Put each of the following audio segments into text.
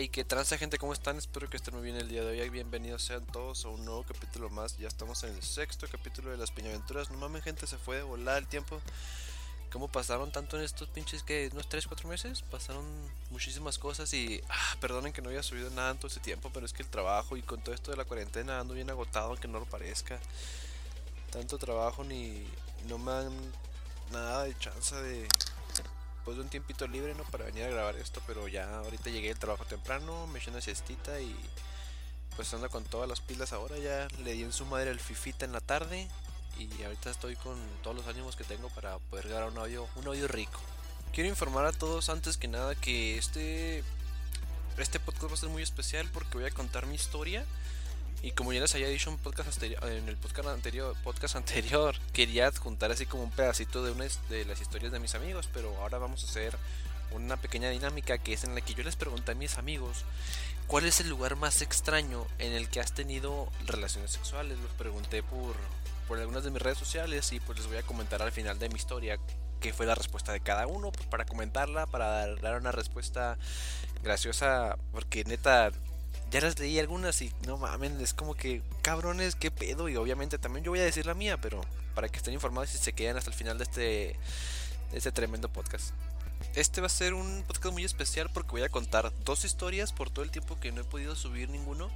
Hey, qué transa gente, ¿cómo están? Espero que estén muy bien el día de hoy. Bienvenidos sean todos a un nuevo capítulo más. Ya estamos en el sexto capítulo de las piñaventuras. No mames, gente, se fue de volar el tiempo. ¿Cómo pasaron tanto en estos pinches que unos 3, 4 meses? Pasaron muchísimas cosas y ah, perdonen que no haya subido nada en todo ese tiempo, pero es que el trabajo y con todo esto de la cuarentena ando bien agotado, aunque no lo parezca. Tanto trabajo ni no me dan nada de chance de de un tiempito libre, ¿no? Para venir a grabar esto, pero ya ahorita llegué del trabajo temprano, me eché una siestita y pues ando con todas las pilas ahora, ya le di en su madre el fifita en la tarde y ahorita estoy con todos los ánimos que tengo para poder grabar un audio, un audio rico. Quiero informar a todos antes que nada que este este podcast va a ser muy especial porque voy a contar mi historia y como ya les había dicho en, podcast en el podcast anterior, podcast anterior, quería juntar así como un pedacito de, una, de las historias de mis amigos, pero ahora vamos a hacer una pequeña dinámica que es en la que yo les pregunté a mis amigos cuál es el lugar más extraño en el que has tenido relaciones sexuales. Los pregunté por, por algunas de mis redes sociales y pues les voy a comentar al final de mi historia qué fue la respuesta de cada uno, pues para comentarla, para dar, dar una respuesta graciosa, porque neta ya las leí algunas y no mames, es como que cabrones, qué pedo. Y obviamente también yo voy a decir la mía, pero para que estén informados y se queden hasta el final de este, de este tremendo podcast. Este va a ser un podcast muy especial porque voy a contar dos historias por todo el tiempo que no he podido subir ninguno.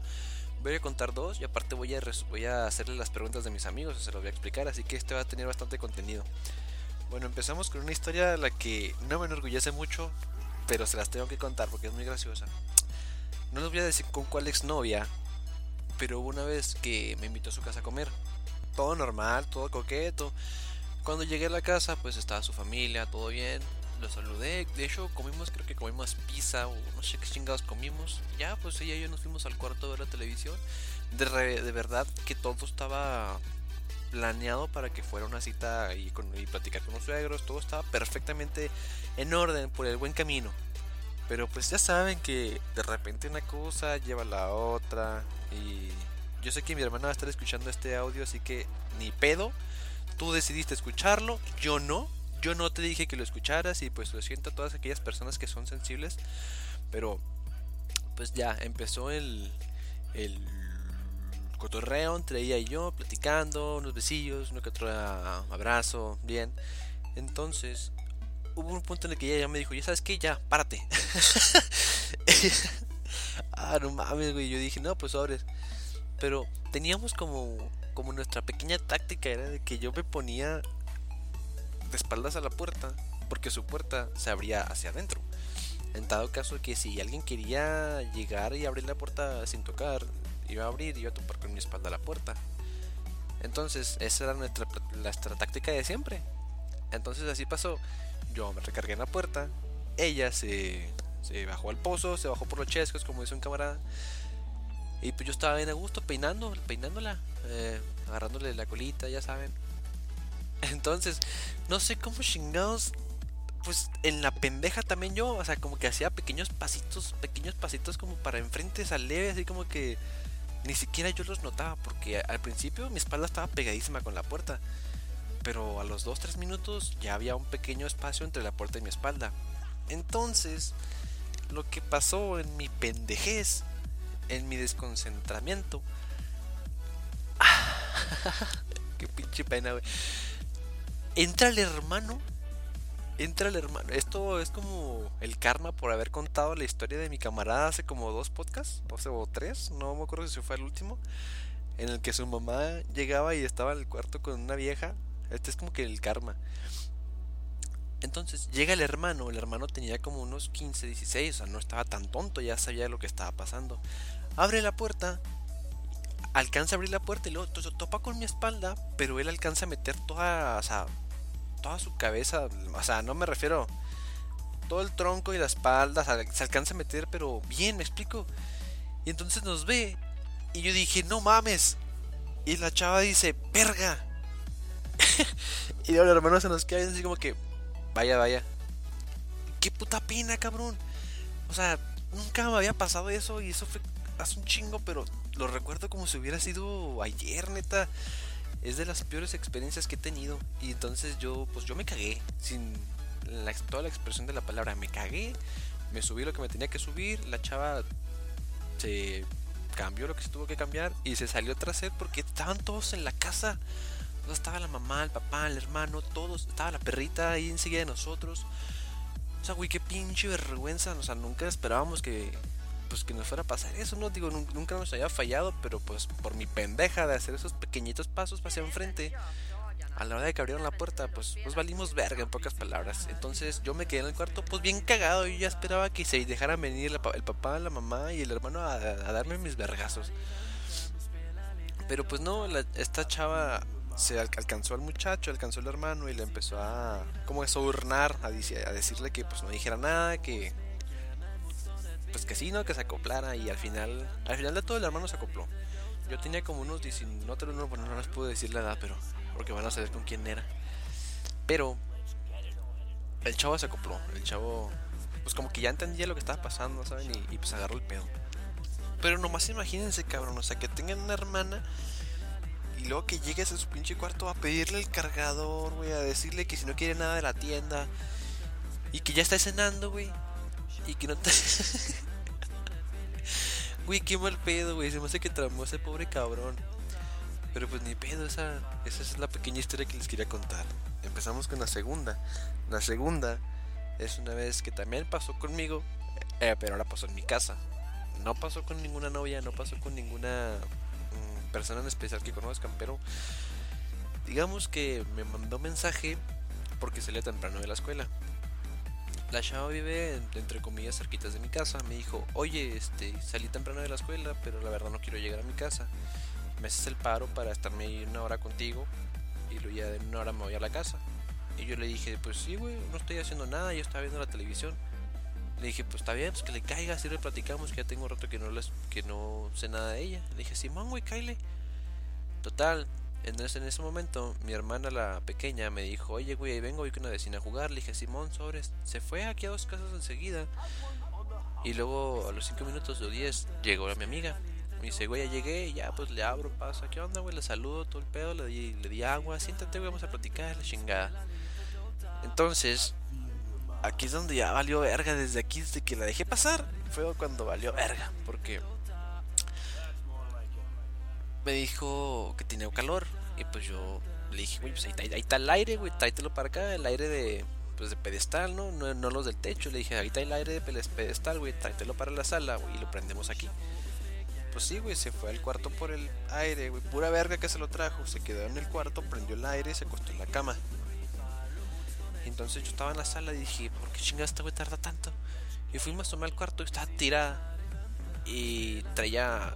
Voy a contar dos y aparte voy a, voy a hacerle las preguntas de mis amigos, se los voy a explicar, así que este va a tener bastante contenido. Bueno, empezamos con una historia la que no me enorgullece mucho, pero se las tengo que contar porque es muy graciosa. No les voy a decir con cuál exnovia, pero hubo una vez que me invitó a su casa a comer. Todo normal, todo coqueto. Cuando llegué a la casa, pues estaba su familia, todo bien. Lo saludé. De hecho, comimos, creo que comimos pizza o no sé qué chingados comimos. Ya, pues ella y yo nos fuimos al cuarto a ver la televisión. De, de verdad que todo estaba planeado para que fuera una cita y, con, y platicar con los suegros. Todo estaba perfectamente en orden, por el buen camino. Pero pues ya saben que de repente una cosa lleva a la otra. Y yo sé que mi hermana va a estar escuchando este audio, así que ni pedo. Tú decidiste escucharlo, yo no. Yo no te dije que lo escucharas y pues lo siento a todas aquellas personas que son sensibles. Pero pues ya empezó el, el cotorreo entre ella y yo, platicando, unos besillos, uno que otro abrazo, bien. Entonces hubo un punto en el que ella ya me dijo, ya sabes que ya, párate. ah, no mames, güey. Yo dije, no, pues sobres. Pero teníamos como, como nuestra pequeña táctica era de que yo me ponía de espaldas a la puerta, porque su puerta se abría hacia adentro. En dado caso que si alguien quería llegar y abrir la puerta sin tocar, iba a abrir y iba a topar con mi espalda a la puerta. Entonces, esa era nuestra, nuestra táctica de siempre. Entonces así pasó. Yo me recargué en la puerta. Ella se, se bajó al pozo, se bajó por los chescos, como dice un camarada. Y pues yo estaba bien a gusto peinando, peinándola, eh, agarrándole la colita, ya saben. Entonces, no sé cómo chingados. Pues en la pendeja también yo, o sea, como que hacía pequeños pasitos, pequeños pasitos como para enfrente, leve, así como que ni siquiera yo los notaba, porque al principio mi espalda estaba pegadísima con la puerta pero a los 2-3 minutos ya había un pequeño espacio entre la puerta y mi espalda. Entonces, lo que pasó en mi pendejez, en mi desconcentramiento. Qué pinche pena, güey. Entra el hermano. Entra el hermano. Esto es como el karma por haber contado la historia de mi camarada hace como dos podcasts, o, sea, o tres, no me acuerdo si fue el último, en el que su mamá llegaba y estaba en el cuarto con una vieja este es como que el karma. Entonces llega el hermano, el hermano tenía como unos 15, 16, o sea, no estaba tan tonto, ya sabía lo que estaba pasando. Abre la puerta, alcanza a abrir la puerta y luego topa con mi espalda, pero él alcanza a meter toda, o sea, toda su cabeza, o sea, no me refiero todo el tronco y la espalda, se alcanza a meter, pero bien, me explico. Y entonces nos ve y yo dije, "No mames." Y la chava dice, "Verga." y luego el hermano se nos queda así como que, vaya, vaya. Qué puta pena, cabrón. O sea, nunca me había pasado eso y eso fue hace un chingo, pero lo recuerdo como si hubiera sido ayer, neta. Es de las peores experiencias que he tenido. Y entonces yo, pues yo me cagué. Sin toda la expresión de la palabra, me cagué. Me subí lo que me tenía que subir, la chava se cambió lo que se tuvo que cambiar y se salió tras él porque estaban todos en la casa. Estaba la mamá, el papá, el hermano, todos. Estaba la perrita ahí enseguida de nosotros. O sea, güey, qué pinche vergüenza. O sea, nunca esperábamos que, pues, que nos fuera a pasar eso, ¿no? Digo, nunca nos había fallado, pero pues por mi pendeja de hacer esos pequeñitos pasos hacia enfrente a la hora de que abrieron la puerta, pues, pues valimos verga en pocas palabras. Entonces yo me quedé en el cuarto, pues bien cagado. Y ya esperaba que se dejaran venir el, papá, la mamá y el hermano a, darme mis vergazos. Pero pues no, esta chava se alcanzó al muchacho, alcanzó al hermano y le empezó a como a sobornar, a, a decirle que pues no dijera nada, que pues que sí, ¿no? Que se acoplara y al final, al final de todo el hermano se acopló. Yo tenía como unos 19, no, no, no les puedo decir la edad, pero porque van a saber con quién era. Pero el chavo se acopló, el chavo pues como que ya entendía lo que estaba pasando, ¿saben? Y, pues agarró el pedo. Pero nomás imagínense, cabrón, o sea, que tengan una hermana y luego que llegues a su pinche cuarto a pedirle el cargador, güey, a decirle que si no quiere nada de la tienda y que ya está cenando, güey, y que no te... Güey, qué mal pedo, güey, se me hace que tramó ese pobre cabrón. Pero pues ni pedo, esa, esa es la pequeña historia que les quería contar. Empezamos con la segunda. La segunda es una vez que también pasó conmigo, eh, pero ahora pasó en mi casa. No pasó con ninguna novia, no pasó con ninguna persona en especial que conozcan, pero digamos que me mandó mensaje porque salía temprano de la escuela. La chava vive entre comillas cerquitas de mi casa. Me dijo, oye, este, salí temprano de la escuela, pero la verdad no quiero llegar a mi casa me haces el paro para estarme una hora contigo y luego ya en una hora me voy a la casa. Y yo le dije, pues sí, güey, no estoy haciendo nada, yo estaba viendo la televisión. Le dije, pues está bien, pues que le caiga, así le platicamos, que ya tengo un rato que no, les, que no sé nada de ella. Le dije, Simón, güey, caile. Total, en ese, en ese momento, mi hermana, la pequeña, me dijo, oye, güey, ahí vengo, voy con una vecina a jugar. Le dije, Simón, sobres. Se fue aquí a dos casas enseguida. Y luego, a los 5 minutos o 10, llegó mi amiga. Me dice, güey, ya llegué, ya pues le abro, paso, ¿qué onda, güey? Le saludo, todo el pedo, le di, le di agua, siéntate, güey, vamos a platicar, la chingada. Entonces, aquí es donde ya valió verga, desde aquí, desde que la dejé pasar, fue cuando valió verga, porque me dijo que tenía calor, y pues yo le dije, güey, pues ahí, está el aire, güey, tráetelo para acá, el aire de, pues de pedestal, ¿no? ¿no? No los del techo, le dije, ahí está el aire de pedestal, güey, tráetelo para la sala, güey, y lo prendemos aquí. Pues sí, güey, se fue al cuarto por el aire, güey. Pura verga que se lo trajo. Se quedó en el cuarto, prendió el aire y se acostó en la cama. Entonces yo estaba en la sala y dije, ¿por qué chingados este güey tarda tanto? Y fuimos a tomar al cuarto y estaba tirada. Y traía.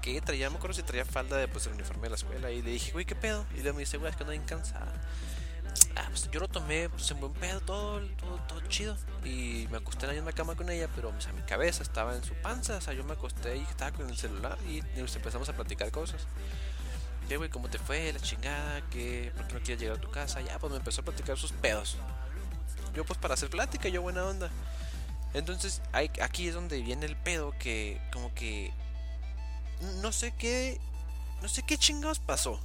¿Qué? Traía, me acuerdo si traía falda de pues el uniforme de la escuela. Y le dije, güey, ¿qué pedo? Y luego me dice, güey, es que ando bien cansada. Ah, pues yo lo tomé pues, en buen pedo, todo, todo, todo chido. Y me acosté en la misma cama con ella, pero o sea, mi cabeza estaba en su panza. O sea, yo me acosté y estaba con el celular y empezamos a platicar cosas. ¿Qué, güey? ¿Cómo te fue? La chingada, ¿qué? ¿Por qué no quieres llegar a tu casa? Ya, pues me empezó a platicar sus pedos. Yo, pues para hacer plática, yo buena onda. Entonces, aquí es donde viene el pedo que, como que. No sé qué. No sé qué chingados pasó.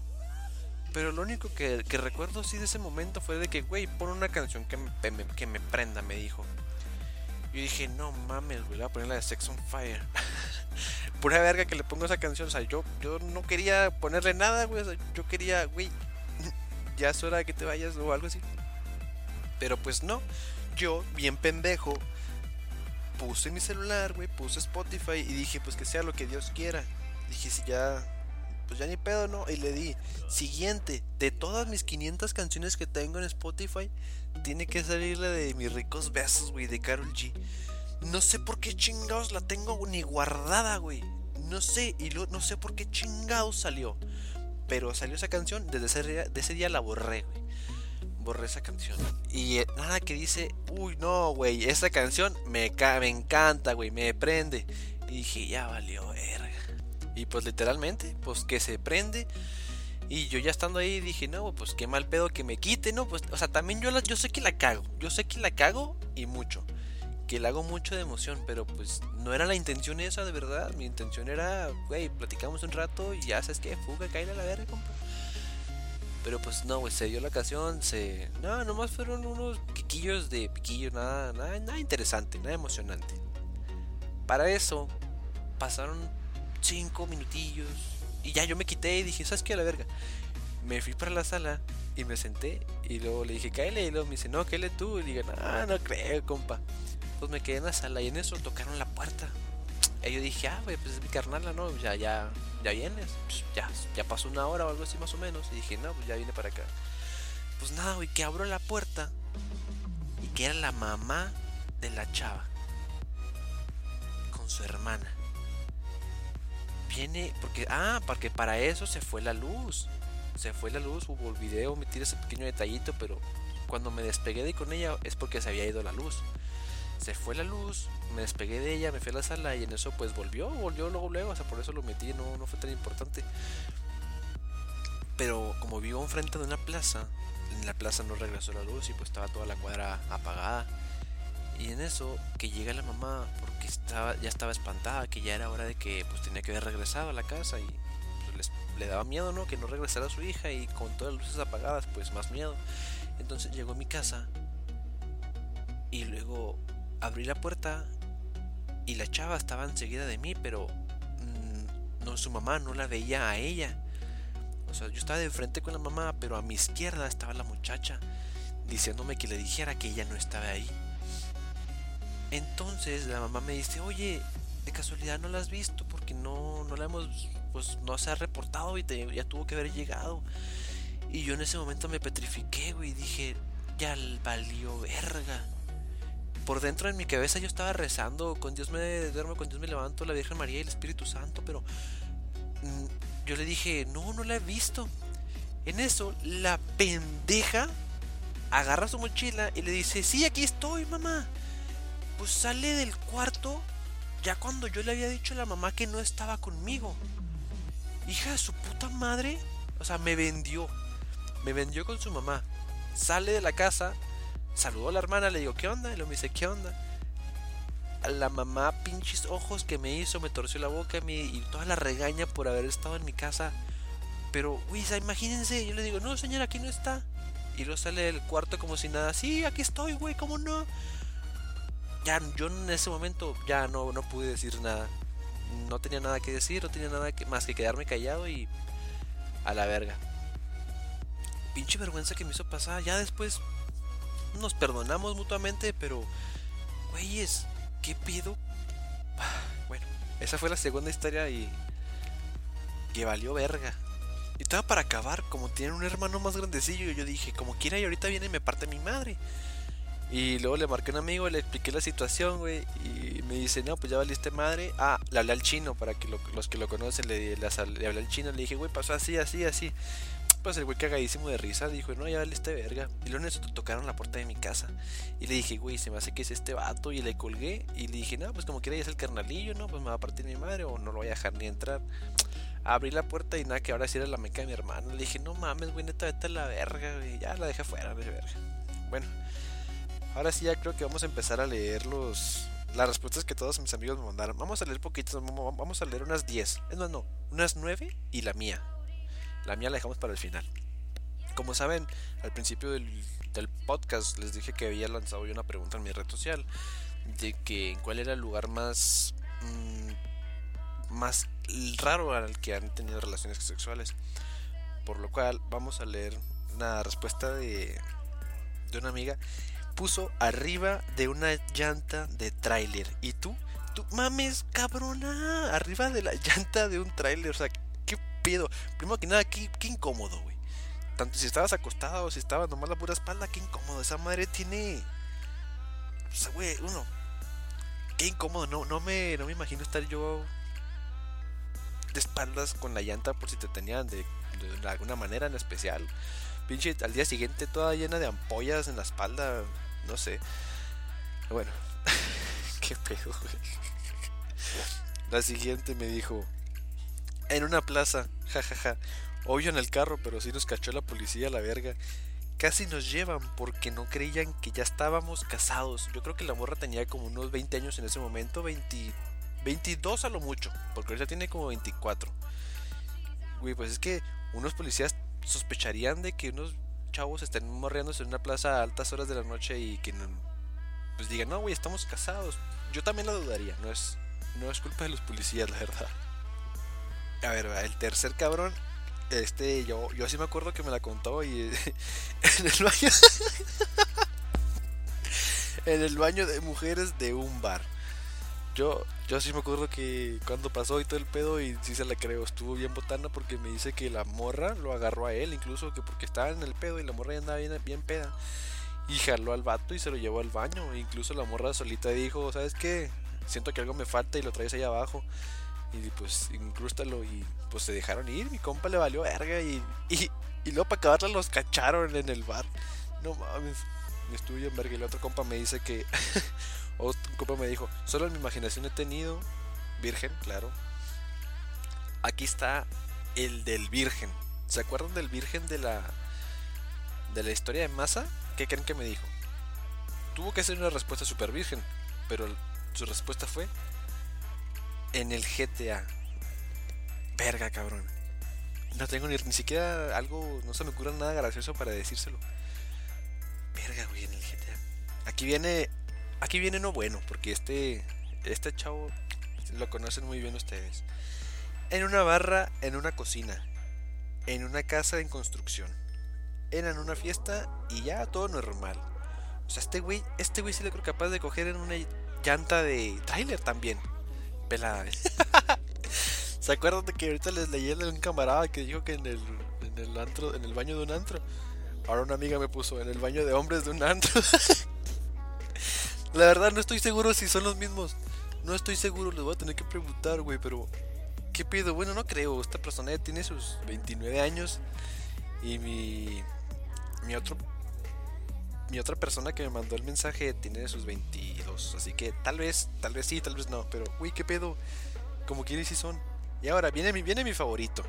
Pero lo único que, recuerdo así de ese momento fue de que, güey, pon una canción que me, que me prenda, me dijo. Yo dije, no mames, güey, voy a poner la de Sex on Fire. Pura verga que le pongo esa canción. O sea, yo, yo no quería ponerle nada, güey. O yo quería, güey, ya es hora de que te vayas o algo así. Pero pues no. Yo, bien pendejo, puse mi celular, güey, puse Spotify y dije, pues que sea lo que Dios quiera. Dije, si ya pues ya ni pedo, ¿no? Y le di, siguiente, de todas mis 500 canciones que tengo en Spotify, tiene que salir la de mis ricos besos, güey, de Carol G. No sé por qué chingados la tengo ni guardada, güey. No sé, y no sé por qué chingados salió. Pero salió esa canción, desde ese día, de ese día la borré, güey. Borré esa canción. Y eh, nada que dice, uy, no, güey, esa canción me, me encanta, güey, me prende. Y dije, ya valió, verga. Y pues literalmente, pues que se prende. Y yo ya estando ahí dije, no, pues qué mal pedo que me quite, ¿no? Pues, o sea, también yo, la, yo sé que la cago. Yo sé que la cago y mucho. Que la hago mucho de emoción, pero pues no era la intención esa de verdad. Mi intención era, güey, platicamos un rato y ya sabes que fuga, cae a la verga, compa. Pero pues no, güey, se dio la ocasión, se... No, nomás fueron unos piquillos de piquillo, nada, nada, nada interesante, nada emocionante. Para eso, pasaron cinco minutillos y ya yo me quité y dije, ¿sabes qué? A la verga. Me fui para la sala y me senté y luego le dije, cáele. Y luego me dice, no, cáele tú. Y dije, no, no creo, compa. Pues me quedé en la sala y en eso tocaron la puerta. Y yo dije, ah, güey, pues es mi carnal, ¿no? Ya, ya, ya vienes. Pues ya, ya pasó una hora o algo así más o menos. Y dije, no, pues ya viene para acá. Pues nada, güey, que abro la puerta y que era la mamá de la chava con su hermana. Viene, porque, ah, porque para eso se fue la luz. Se fue la luz, hubo el video, omitir ese pequeño detallito, pero cuando me despegué de con ella es porque se había ido la luz. Se fue la luz, me despegué de ella, me fui a la sala y en eso pues volvió, volvió luego luego, o sea, por eso lo metí, no, no fue tan importante. Pero como vivo enfrente de una plaza, en la plaza no regresó la luz y pues estaba toda la cuadra apagada. Y en eso que llega la mamá porque estaba, ya estaba espantada, que ya era hora de que pues tenía que haber regresado a la casa y pues, le daba miedo, ¿no? Que no regresara su hija y con todas las luces apagadas, pues más miedo. Entonces llegó a mi casa y luego abrí la puerta y la chava estaba enseguida de mí, pero mm, no su mamá no la veía a ella. O sea, yo estaba de frente con la mamá, pero a mi izquierda estaba la muchacha diciéndome que le dijera que ella no estaba ahí. Entonces la mamá me dice, oye, de casualidad no la has visto porque no, no la hemos, pues no se ha reportado y ya tuvo que haber llegado. Y yo en ese momento me petrifiqué, güey, dije, ya valió verga. Por dentro de mi cabeza yo estaba rezando, con Dios me duermo, con Dios me levanto, la Virgen María y el Espíritu Santo, pero mm, yo le dije, no, no la he visto. En eso, la pendeja agarra su mochila y le dice, sí, aquí estoy, mamá pues sale del cuarto ya cuando yo le había dicho a la mamá que no estaba conmigo. Hija de su puta madre. O sea, me vendió. Me vendió con su mamá. Sale de la casa. Saludó a la hermana. Le digo, ¿qué onda? Y lo me dice, ¿qué onda? A la mamá, pinches ojos que me hizo. Me torció la boca. y toda la regaña por haber estado en mi casa. Pero, uy, imagínense. Yo le digo, no, señora, aquí no está. Y luego sale del cuarto como si nada. Sí, aquí estoy, güey, ¿cómo no? ya yo en ese momento ya no, no pude decir nada. No tenía nada que decir, no tenía nada que, más que quedarme callado y a la verga. Pinche vergüenza que me hizo pasar. Ya después nos perdonamos mutuamente, pero güeyes, ¿qué pido? Bueno, esa fue la segunda historia y que valió verga. Y estaba para acabar, como tiene un hermano más grandecillo, yo dije, como quiera y ahorita viene y me parte mi madre. Y luego le marqué a un amigo, le expliqué la situación, güey. Y me dice, no, pues ya valiste madre. Ah, le hablé al chino, para que los que lo conocen, le, le, hablé al chino. Le dije, güey, pasó así, así, así. Pues el güey cagadísimo de risa dijo, no, ya valiste verga. Y luego en eso tocaron la puerta de mi casa. Y le dije, güey, se me hace que es este vato. Y le colgué. Y le dije, no, pues como quiera ya es el carnalillo, ¿no? Pues me va a partir mi madre o no lo voy a dejar ni entrar. Abrí la puerta y nada, que ahora sí era la meca de mi hermano. Le dije, no mames, güey, neta, vete a la verga, güey. Ya la dejé fuera, de verga. Bueno, Ahora sí ya creo que vamos a empezar a leer los, las respuestas que todos mis amigos me mandaron. Vamos a leer poquitos, vamos a leer unas 10. Es más, no, unas 9 y la mía. La mía la dejamos para el final. Como saben, al principio del, podcast les dije que había lanzado yo una pregunta en mi red social de que cuál era el lugar más mm, más raro al que han tenido relaciones sexuales. Por lo cual vamos a leer una respuesta de, de una amiga puso arriba de una llanta de tráiler. ¿Y tú? Tú mames, cabrona, arriba de la llanta de un tráiler, o sea, pedo. Primero que nada, qué, qué incómodo, güey. Tanto si estabas acostado o si estabas nomás la pura espalda, qué incómodo. Esa madre tiene. O sea, güey, uno. Qué incómodo, no, no, me, no me imagino estar yo de espaldas con la llanta por si te tenían de, de alguna manera en especial. Pinche al día siguiente toda llena de ampollas en la espalda. No sé. Bueno. Qué pedo, La siguiente me dijo. En una plaza. Jajaja. Obvio en el carro, pero sí nos cachó la policía la verga. Casi nos llevan porque no creían que ya estábamos casados. Yo creo que la morra tenía como unos 20 años en ese momento. 20, 22 a lo mucho. Porque ahorita tiene como 24. Güey, pues es que unos policías sospecharían de que unos chavos estén morriéndose en una plaza a altas horas de la noche y que no, pues digan, no, güey, estamos casados. Yo también lo dudaría, no es, no es culpa de los policías, la verdad. A ver, el tercer cabrón, este, yo, yo sí me acuerdo que me la contó y en el baño, en el baño de mujeres de un bar. Yo, yo sí me acuerdo que cuando pasó y todo el pedo y sí se la creo, estuvo bien botana porque me dice que la morra lo agarró a él, incluso que porque estaba en el pedo y la morra ya andaba bien, peda. Y jaló al vato y se lo llevó al baño. Incluso la morra solita dijo, ¿sabes qué? Siento que algo me falta y lo traes ahí abajo. Y pues incrústalo y pues se dejaron ir. Mi compa le valió verga y, y, y luego para acabarla los cacharon en el bar. No mames, me estuve bien verga. Y el otro compa me dice que... otro compa me dijo, solo en mi imaginación he tenido... Virgen, claro. Aquí está el del virgen. ¿Se acuerdan del virgen de la... De la historia de masa? ¿Qué creen que me dijo? Tuvo que ser una respuesta super virgen, pero su respuesta fue en el GTA. Verga, cabrón. No tengo ni, ni siquiera algo, no se me ocurre nada gracioso para decírselo. Verga, güey, en el GTA. Aquí viene, aquí viene no bueno, porque este, este chavo lo conocen muy bien ustedes. En una barra, en una cocina, en una casa en construcción eran una fiesta y ya todo normal. O sea, este güey, este güey sí le creo capaz de coger en una llanta de trailer también. Pelada. ¿Se acuerdan de que ahorita les leí a un camarada que dijo que en el, en el antro, en el baño de un antro? Ahora una amiga me puso en el baño de hombres de un antro. La verdad no estoy seguro si son los mismos. No estoy seguro, les voy a tener que preguntar, güey, pero ¿qué pido? Bueno, no creo. Esta persona ya tiene sus 29 años y mi mi otro mi otra persona que me mandó el mensaje tiene sus 22, así que tal vez, tal vez sí, tal vez no, pero uy, qué pedo, como quieres si son. Y ahora viene mi viene mi favorito.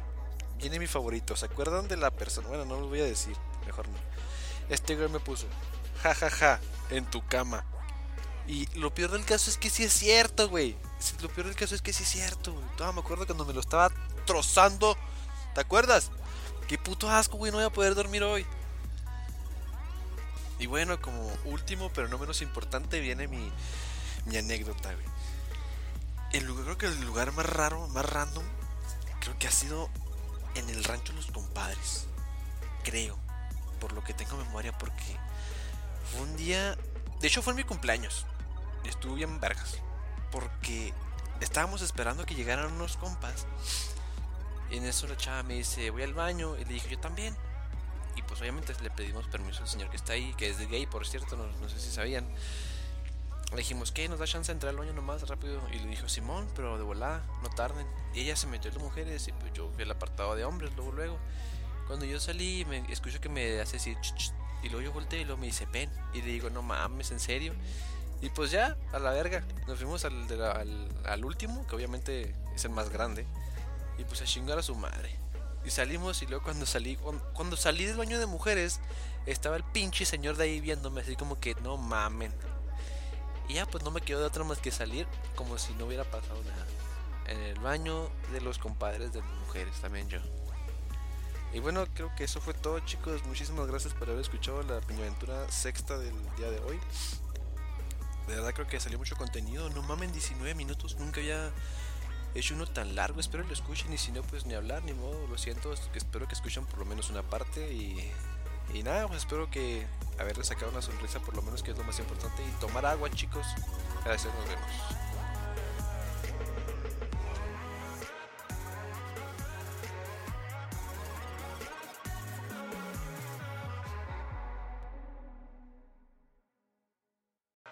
Viene mi favorito. ¿Se acuerdan de la persona? Bueno, no lo voy a decir, mejor no. Este güey me puso, ja ja ja, en tu cama. Y lo peor del caso es que sí es cierto, güey. Lo peor del caso es que sí es cierto, güey. Todavía me acuerdo cuando me lo estaba trozando. ¿Te acuerdas? Qué puto asco, güey, no voy a poder dormir hoy. Y bueno, como último, pero no menos importante, viene mi, mi anécdota. El lugar, creo que el lugar más raro, más random, creo que ha sido en el rancho Los Compadres. Creo, por lo que tengo memoria, porque fue un día. De hecho, fue en mi cumpleaños. Estuve bien vergas. Porque estábamos esperando que llegaran unos compas. Y en eso la chava me dice, voy al baño. Y le dije, yo también. Y pues obviamente le pedimos permiso al señor que está ahí, que es gay, por cierto, no, sé si sabían. Le dijimos, ¿qué? ¿Nos da chance de entrar al baño nomás rápido? Y le dijo, Simón, pero de volada, no tarden. Y ella se metió en las mujeres y pues yo fui al apartado de hombres, luego, luego. Cuando yo salí, escucho que me hace así, y luego yo volteé y luego me dice, pen. Y le digo, no mames, ¿en serio? Y pues ya, a la verga. Nos fuimos al, al, al último, que obviamente es el más grande. Y pues a chingar a su madre. Y salimos y luego cuando salí, cuando, salí del baño de mujeres, estaba el pinche señor de ahí viéndome así como que no mamen. Y ya pues no me quedó de otra más que salir como si no hubiera pasado nada. En el baño de los compadres de mujeres también yo. Y bueno, creo que eso fue todo chicos. Muchísimas gracias por haber escuchado la piñaventura sexta del día de hoy. De verdad creo que salió mucho contenido. No mamen 19 minutos. Nunca había es uno tan largo, espero lo escuchen y si no, pues ni hablar, ni modo, lo siento, espero que escuchen por lo menos una parte y, y nada, pues espero que haberles sacado una sonrisa por lo menos que es lo más importante y tomar agua chicos. Gracias, nos vemos.